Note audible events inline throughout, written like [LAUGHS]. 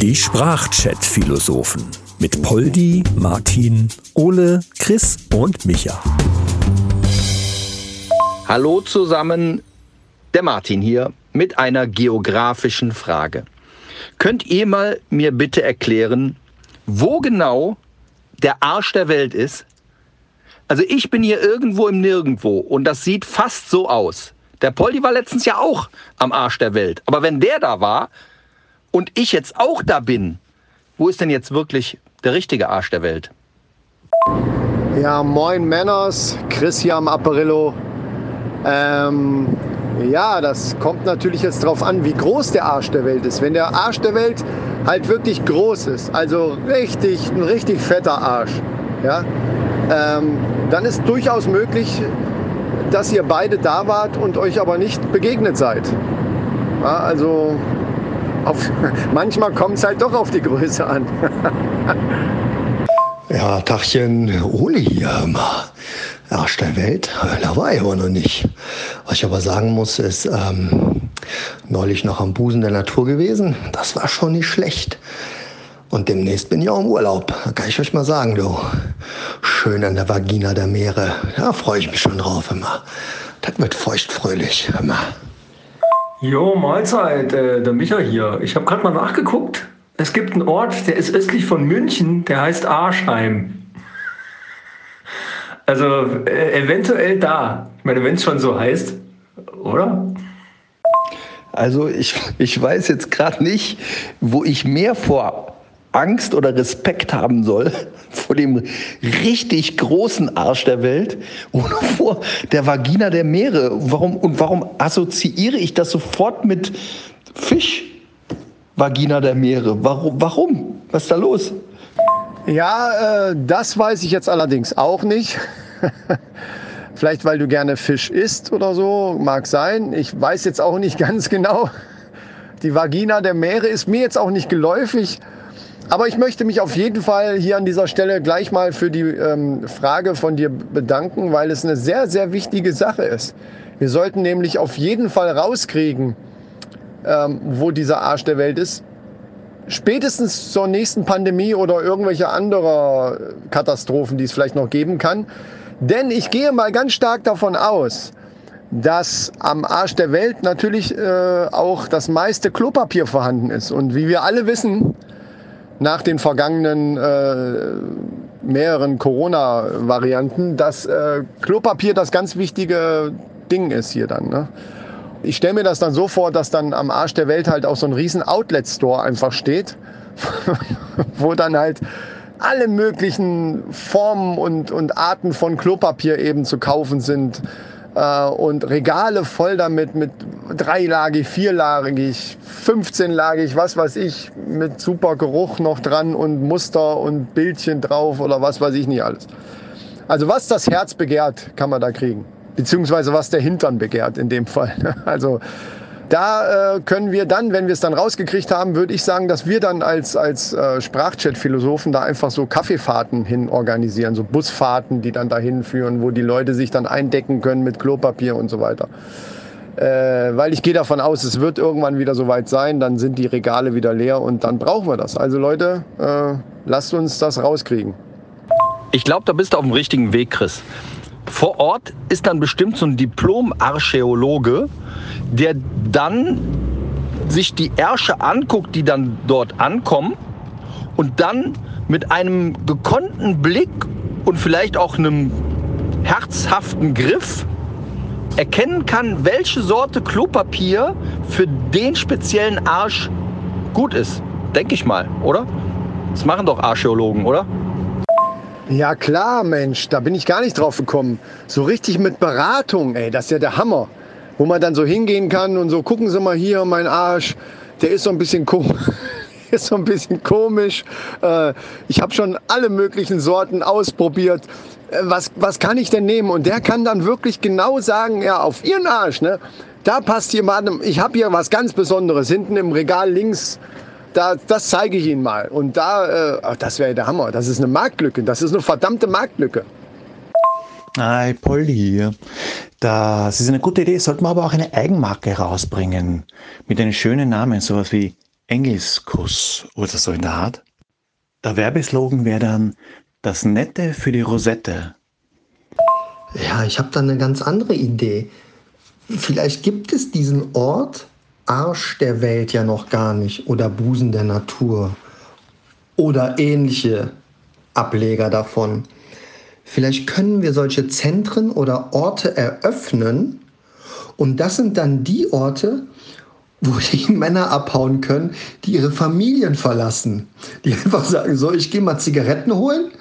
Die Sprachchat-Philosophen mit Poldi, Martin, Ole, Chris und Micha. Hallo zusammen, der Martin hier mit einer geografischen Frage. Könnt ihr mal mir bitte erklären, wo genau der Arsch der Welt ist? Also ich bin hier irgendwo im Nirgendwo und das sieht fast so aus. Der Poldi war letztens ja auch am Arsch der Welt. Aber wenn der da war und ich jetzt auch da bin, wo ist denn jetzt wirklich der richtige Arsch der Welt? Ja, moin Männers, Chris hier am Apparillo. Ähm, ja, das kommt natürlich jetzt darauf an, wie groß der Arsch der Welt ist. Wenn der Arsch der Welt halt wirklich groß ist, also richtig, ein richtig fetter Arsch, ja, ähm, dann ist durchaus möglich, dass ihr beide da wart und euch aber nicht begegnet seid. Ja, also auf, [LAUGHS] manchmal kommt es halt doch auf die Größe an. [LAUGHS] ja, Tachchen, Ole hier immer. Arsch der Welt, da war ich aber noch nicht. Was ich aber sagen muss, ist ähm, neulich noch am Busen der Natur gewesen. Das war schon nicht schlecht. Und demnächst bin ich auch im Urlaub. Da kann ich euch mal sagen, du. Schön an der Vagina der Meere. Da freue ich mich schon drauf immer. Das wird feuchtfröhlich immer. Jo, Mahlzeit, äh, der Micha hier. Ich habe gerade mal nachgeguckt. Es gibt einen Ort, der ist östlich von München, der heißt Arschheim. Also äh, eventuell da. Ich meine, wenn es schon so heißt, oder? Also ich, ich weiß jetzt gerade nicht, wo ich mehr vor Angst oder Respekt haben soll [LAUGHS] vor dem richtig großen Arsch der Welt oder [LAUGHS] vor der Vagina der Meere. Warum, und warum assoziiere ich das sofort mit Fisch? Vagina der Meere. Warum? Warum? Was ist da los? Ja, äh, das weiß ich jetzt allerdings auch nicht. [LAUGHS] Vielleicht, weil du gerne Fisch isst oder so, mag sein. Ich weiß jetzt auch nicht ganz genau. Die Vagina der Meere ist mir jetzt auch nicht geläufig. Aber ich möchte mich auf jeden Fall hier an dieser Stelle gleich mal für die ähm, Frage von dir bedanken, weil es eine sehr, sehr wichtige Sache ist. Wir sollten nämlich auf jeden Fall rauskriegen, ähm, wo dieser Arsch der Welt ist. Spätestens zur nächsten Pandemie oder irgendwelche anderer Katastrophen, die es vielleicht noch geben kann. Denn ich gehe mal ganz stark davon aus, dass am Arsch der Welt natürlich äh, auch das meiste Klopapier vorhanden ist. Und wie wir alle wissen, nach den vergangenen äh, mehreren Corona-Varianten, dass äh, Klopapier das ganz wichtige Ding ist hier dann. Ne? Ich stelle mir das dann so vor, dass dann am Arsch der Welt halt auch so ein riesen Outlet-Store einfach steht, [LAUGHS] wo dann halt alle möglichen Formen und, und Arten von Klopapier eben zu kaufen sind äh, und Regale voll damit mit dreilagig, vierlagig, 15lagig, was weiß ich, mit super Geruch noch dran und Muster und Bildchen drauf oder was weiß ich nicht alles. Also was das Herz begehrt, kann man da kriegen. Beziehungsweise was der Hintern begehrt in dem Fall. [LAUGHS] Also da äh, können wir dann, wenn wir es dann rausgekriegt haben, würde ich sagen, dass wir dann als, als äh, Sprachchat-Philosophen da einfach so Kaffeefahrten hin organisieren, so Busfahrten, die dann dahin führen, wo die Leute sich dann eindecken können mit Klopapier und so weiter. Äh, weil ich gehe davon aus, es wird irgendwann wieder soweit sein, dann sind die Regale wieder leer und dann brauchen wir das. Also Leute, äh, lasst uns das rauskriegen. Ich glaube, da bist du auf dem richtigen Weg, Chris. Vor Ort ist dann bestimmt so ein Diplom-Archäologe, der dann sich die Ärsche anguckt, die dann dort ankommen und dann mit einem gekonnten Blick und vielleicht auch einem herzhaften Griff erkennen kann, welche Sorte Klopapier für den speziellen Arsch gut ist. Denke ich mal, oder? Das machen doch Archäologen, oder? Ja klar, Mensch, da bin ich gar nicht drauf gekommen. So richtig mit Beratung, ey, das ist ja der Hammer. Wo man dann so hingehen kann und so, gucken Sie mal hier, mein Arsch, der ist so ein bisschen komisch. [LAUGHS] ist so ein bisschen komisch. Äh, ich habe schon alle möglichen Sorten ausprobiert. Äh, was, was kann ich denn nehmen? Und der kann dann wirklich genau sagen, ja, auf Ihren Arsch, ne? Da passt jemand, ich habe hier was ganz Besonderes. Hinten im Regal links da, das zeige ich Ihnen mal. Und da, äh, das wäre der Hammer. Das ist eine Marktlücke. Das ist eine verdammte Marktlücke. Hi, Polly hier. Das ist eine gute Idee, sollten wir aber auch eine Eigenmarke rausbringen. Mit einem schönen Namen, sowas wie Engelskuss oder so in der Art. Der Werbeslogan wäre dann das Nette für die Rosette. Ja, ich habe da eine ganz andere Idee. Vielleicht gibt es diesen Ort Arsch der Welt ja noch gar nicht oder Busen der Natur oder ähnliche Ableger davon. Vielleicht können wir solche Zentren oder Orte eröffnen und das sind dann die Orte, wo die [LAUGHS] Männer abhauen können, die ihre Familien verlassen. Die einfach sagen, so, ich gehe mal Zigaretten holen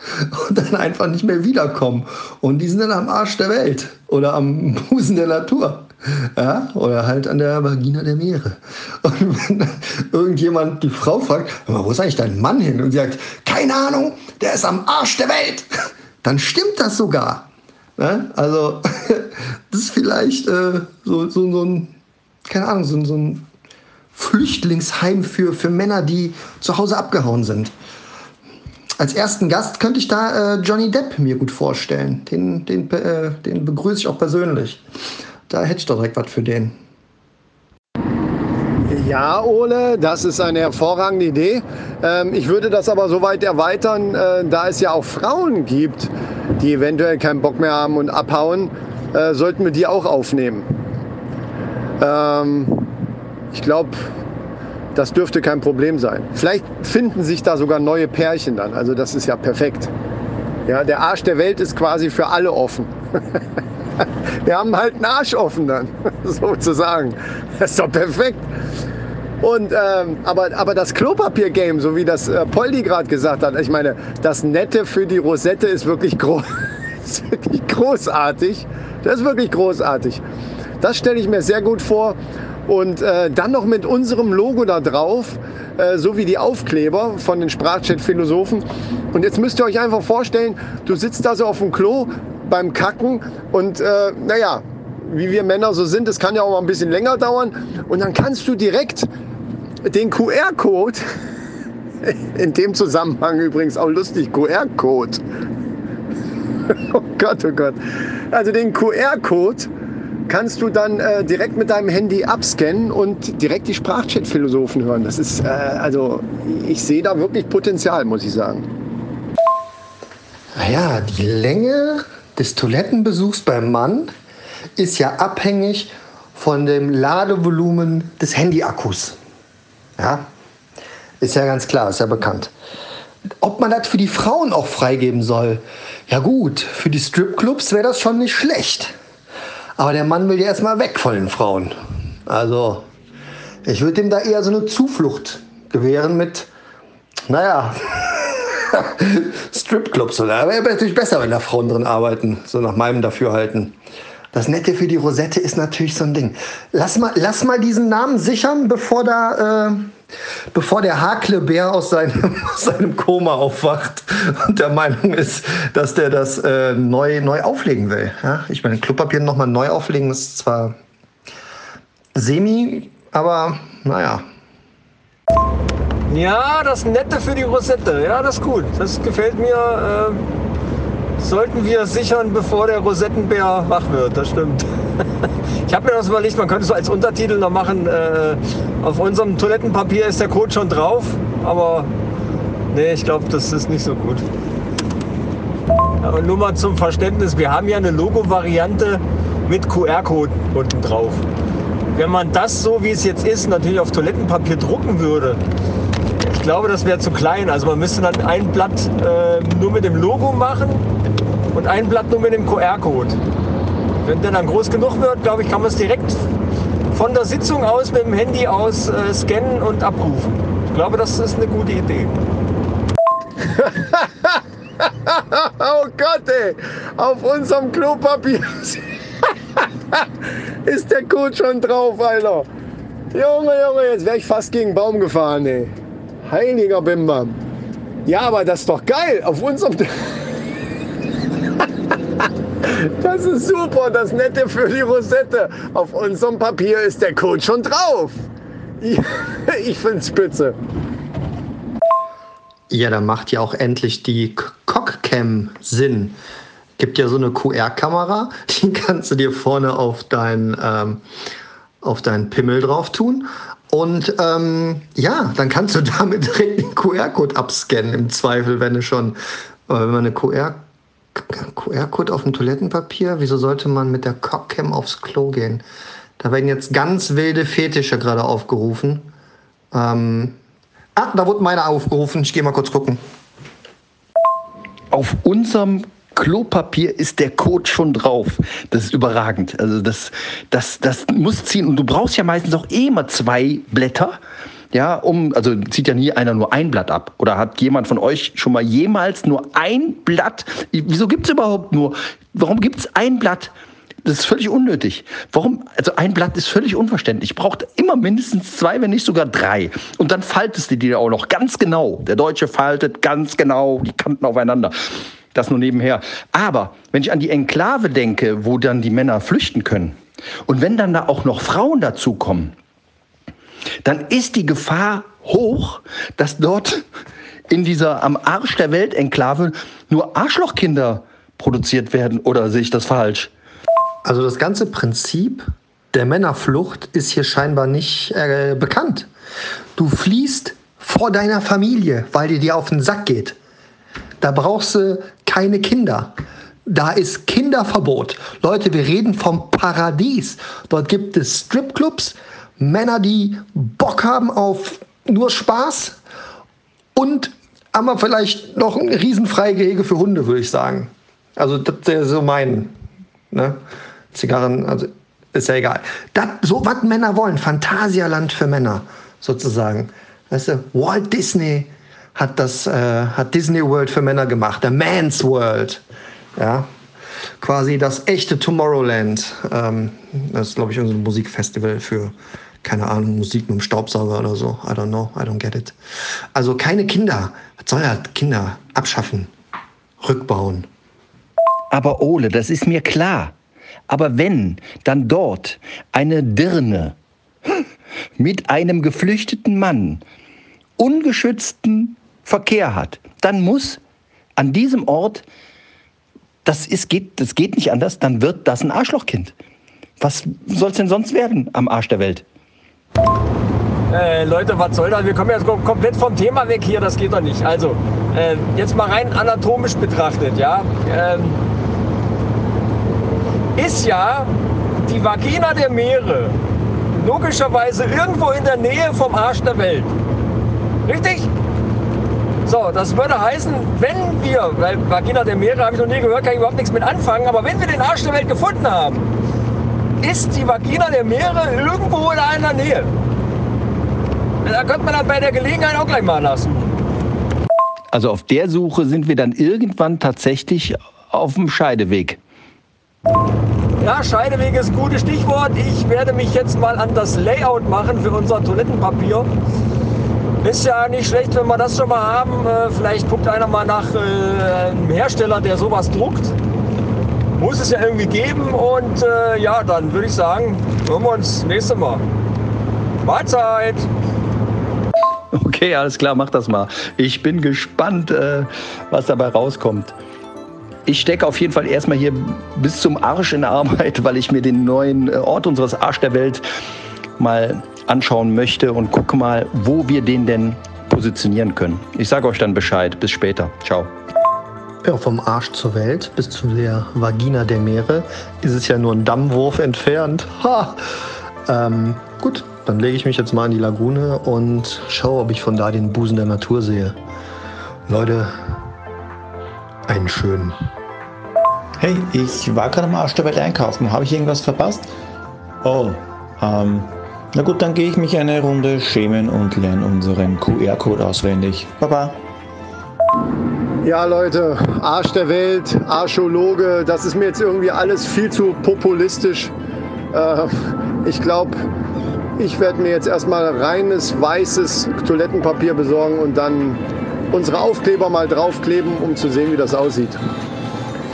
und dann einfach nicht mehr wiederkommen. Und die sind dann am Arsch der Welt oder am Busen der Natur. Ja, oder halt an der Vagina der Meere. Und wenn irgendjemand die Frau fragt, wo ist eigentlich dein Mann hin? Und sie sagt, keine Ahnung, der ist am Arsch der Welt. [LAUGHS] Dann stimmt das sogar. Ja, also, [LAUGHS] das ist vielleicht äh, so, so, so ein, keine Ahnung, so, so ein Flüchtlingsheim für, für Männer, die zu Hause abgehauen sind. Als ersten Gast könnte ich da äh, Johnny Depp mir gut vorstellen. Den, den, äh, den begrüße ich auch persönlich. Da hätte ich doch direkt was für den. Ja, Ole, das ist eine hervorragende Idee. Ähm, ich würde das aber so weit erweitern, äh, da es ja auch Frauen gibt, die eventuell keinen Bock mehr haben und abhauen, äh, sollten wir die auch aufnehmen. Ähm, ich glaube, das dürfte kein Problem sein. Vielleicht finden sich da sogar neue Pärchen dann. Also das ist ja perfekt. Ja, der Arsch der Welt ist quasi für alle offen. [LAUGHS] [LAUGHS] Wir haben halt einen Arsch offen dann, [LAUGHS] sozusagen. Das ist doch perfekt. Und, ähm, aber, aber das Klopapier-Game, so wie das äh, Poldi gerade gesagt hat, ich meine, das Nette für die Rosette ist wirklich, gro [LAUGHS] ist wirklich großartig. Das ist wirklich großartig. Das stelle ich mir sehr gut vor. Und äh, dann noch mit unserem Logo da drauf, äh, so wie die Aufkleber von den Sprachchat-Philosophen. Und jetzt müsst ihr euch einfach vorstellen, du sitzt da so auf dem Klo beim Kacken und äh, naja, wie wir Männer so sind, das kann ja auch mal ein bisschen länger dauern. Und dann kannst du direkt den QR-Code, [LAUGHS] in dem Zusammenhang übrigens auch lustig, QR-Code. [LAUGHS] Oh Gott, oh Gott. Also den QR-Code kannst du dann äh, direkt mit deinem Handy abscannen und direkt die Sprachchat-Philosophen hören. Das ist, äh, also ich sehe da wirklich Potenzial, muss ich sagen. Naja, die Länge des Toilettenbesuchs beim Mann ist ja abhängig von dem Ladevolumen des Handyakkus. Ja, ist ja ganz klar, ist ja bekannt. Ob man das für die Frauen auch freigeben soll, ja gut, für die Stripclubs wäre das schon nicht schlecht. Aber der Mann will ja erstmal weg von den Frauen. Also, ich würde ihm da eher so eine Zuflucht gewähren mit, naja, [LAUGHS] [LAUGHS] Stripclubs oder. Wäre natürlich besser, wenn da Frauen drin arbeiten, so nach meinem Dafürhalten. Das Nette für die Rosette ist natürlich so ein Ding. Lass mal, lass mal diesen Namen sichern, bevor da, äh, bevor der Haklebär aus seinem, [LAUGHS] aus seinem Koma aufwacht und der Meinung ist, dass der das äh, neu, neu auflegen will. Ja? Ich meine, Klopapier nochmal neu auflegen ist zwar semi, aber naja. Ja, das Nette für die Rosette. Ja, das ist gut. Das gefällt mir. Äh, sollten wir sichern, bevor der Rosettenbär wach wird. Das stimmt. [LAUGHS] Ich habe mir das überlegt, man könnte so als Untertitel noch machen, äh, auf unserem Toilettenpapier ist der Code schon drauf, aber nee, ich glaube, das ist nicht so gut. Aber nur mal zum Verständnis, wir haben ja eine Logo-Variante mit QR-Code unten drauf. Wenn man das so, wie es jetzt ist, natürlich auf Toilettenpapier drucken würde, ich glaube, das wäre zu klein. Also man müsste dann ein Blatt äh, nur mit dem Logo machen und ein Blatt nur mit dem QR-Code. Wenn der dann groß genug wird, glaube ich, kann man es direkt von der Sitzung aus mit dem Handy aus äh, scannen und abrufen. Ich glaube, das ist eine gute Idee. [LAUGHS] oh Gott, ey. Auf unserem Klopapier [LAUGHS] ist der Code schon drauf, Alter. Junge, Junge, jetzt wäre ich fast gegen einen Baum gefahren, ey. Heiliger Bimbam. Ja, aber das ist doch geil. Auf unserem. [LAUGHS] Das ist super, das Nette für die Rosette. Auf unserem Papier ist der Code schon drauf. [LAUGHS] Ich find's spitze. Ja, da macht ja auch endlich die Cockcam Sinn. Gibt ja so eine QR-Kamera, [LAUGHS] die kannst du dir vorne auf dein, ähm, auf deinen Pimmel drauf tun. Und ähm, ja, dann kannst du [LAUGHS] damit direkt den QR-Code abscannen, im Zweifel, wenn du schon. Aber wenn man eine QR QR-Code auf dem Toilettenpapier, wieso sollte man mit der Cockcam aufs Klo gehen? Da werden jetzt ganz wilde Fetische gerade aufgerufen. Ähm ah, da wurde meine aufgerufen. Ich gehe mal kurz gucken. Auf unserem Klopapier ist der Code schon drauf. Das ist überragend. Also das, das, das muss ziehen. Und du brauchst ja meistens auch eh immer zwei Blätter. Ja, um, also zieht ja nie einer nur ein Blatt ab. Oder hat jemand von euch schon mal jemals nur ein Blatt? Wieso gibt es überhaupt nur? Warum gibt es ein Blatt? Das ist völlig unnötig. Warum? Also ein Blatt ist völlig unverständlich. Braucht immer mindestens zwei, wenn nicht sogar drei. Und dann faltest du die auch noch ganz genau. Der Deutsche faltet ganz genau die Kanten aufeinander. Das nur nebenher. Aber wenn ich an die Enklave denke, wo dann die Männer flüchten können, und wenn dann da auch noch Frauen dazukommen, dann ist die Gefahr hoch, dass dort [LAUGHS] in dieser am Arsch der Welt Enklave nur Arschlochkinder produziert werden. Oder sehe ich das falsch? Also das ganze Prinzip der Männerflucht ist hier scheinbar nicht äh, bekannt. Du fliehst vor deiner Familie, weil die dir auf den Sack geht. Da brauchst du keine Kinder. Da ist Kinderverbot. Leute, wir reden vom Paradies. Dort gibt es Stripclubs, Männer, die Bock haben auf nur Spaß und haben wir vielleicht noch ein Riesenfreigehege für Hunde, würde ich sagen. Also das ist so mein. Ne? Zigarren, also ist ja egal. Das, so was Männer wollen, Phantasialand für Männer sozusagen. Weißt du, Walt Disney hat das, äh, hat Disney World für Männer gemacht, der Man's World. Ja, quasi das echte Tomorrowland. Ähm, das ist, glaube ich, ein Musikfestival für, keine Ahnung, Musik mit dem Staubsauger oder so. I don't know, I don't get it. Also keine Kinder. Was soll er? Kinder abschaffen, rückbauen. Aber Ole, das ist mir klar. Aber wenn dann dort eine Dirne mit einem geflüchteten Mann ungeschützten Verkehr hat, dann muss an diesem Ort, das, ist, geht, das geht nicht anders, dann wird das ein Arschlochkind. Was soll es denn sonst werden am Arsch der Welt? Äh, Leute, was soll das? Wir kommen jetzt komplett vom Thema weg hier, das geht doch nicht. Also, äh, jetzt mal rein anatomisch betrachtet, ja. Ähm, ist ja die Vagina der Meere logischerweise irgendwo in der Nähe vom Arsch der Welt. Richtig? So, das würde heißen, wenn wir, weil Vagina der Meere habe ich noch nie gehört, kann ich überhaupt nichts mit anfangen, aber wenn wir den Arsch der Welt gefunden haben, ist die Vagina der Meere irgendwo in einer Nähe. Da könnte man dann bei der Gelegenheit auch gleich mal lassen. Also auf der Suche sind wir dann irgendwann tatsächlich auf dem Scheideweg. Ja, Scheideweg ist ein gutes Stichwort. Ich werde mich jetzt mal an das Layout machen für unser Toilettenpapier. Ist ja nicht schlecht, wenn wir das schon mal haben. Äh, vielleicht guckt einer mal nach äh, einem Hersteller, der sowas druckt. Muss es ja irgendwie geben. Und äh, ja, dann würde ich sagen, hören wir uns nächstes Mal. Mahlzeit! Okay, alles klar, mach das mal. Ich bin gespannt, was dabei rauskommt. Ich stecke auf jeden Fall erstmal hier bis zum Arsch in Arbeit, [LAUGHS] weil ich mir den neuen Ort unseres Arsch der Welt mal anschauen möchte und gucke mal, wo wir den denn positionieren können. Ich sage euch dann Bescheid. Bis später. Ciao. Ja, vom Arsch zur Welt bis zu der Vagina der Meere ist es ja nur ein Dammwurf entfernt. Ha! Ähm, gut, dann lege ich mich jetzt mal in die Lagune und schaue, ob ich von da den Busen der Natur sehe. Leute, einen schönen. Hey, ich war gerade am Arsch der Welt einkaufen. Habe ich irgendwas verpasst? Oh, ähm, na gut, dann gehe ich mich eine Runde schämen und lerne unseren QR-Code auswendig. Baba. Ja, Leute, Arsch der Welt, Archäologe, das ist mir jetzt irgendwie alles viel zu populistisch. Äh, ich glaube, ich werde mir jetzt erstmal reines weißes Toilettenpapier besorgen und dann unsere Aufkleber mal draufkleben, um zu sehen, wie das aussieht.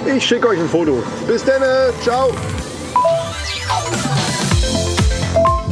Ich schicke euch ein Foto. Bis dann, ciao.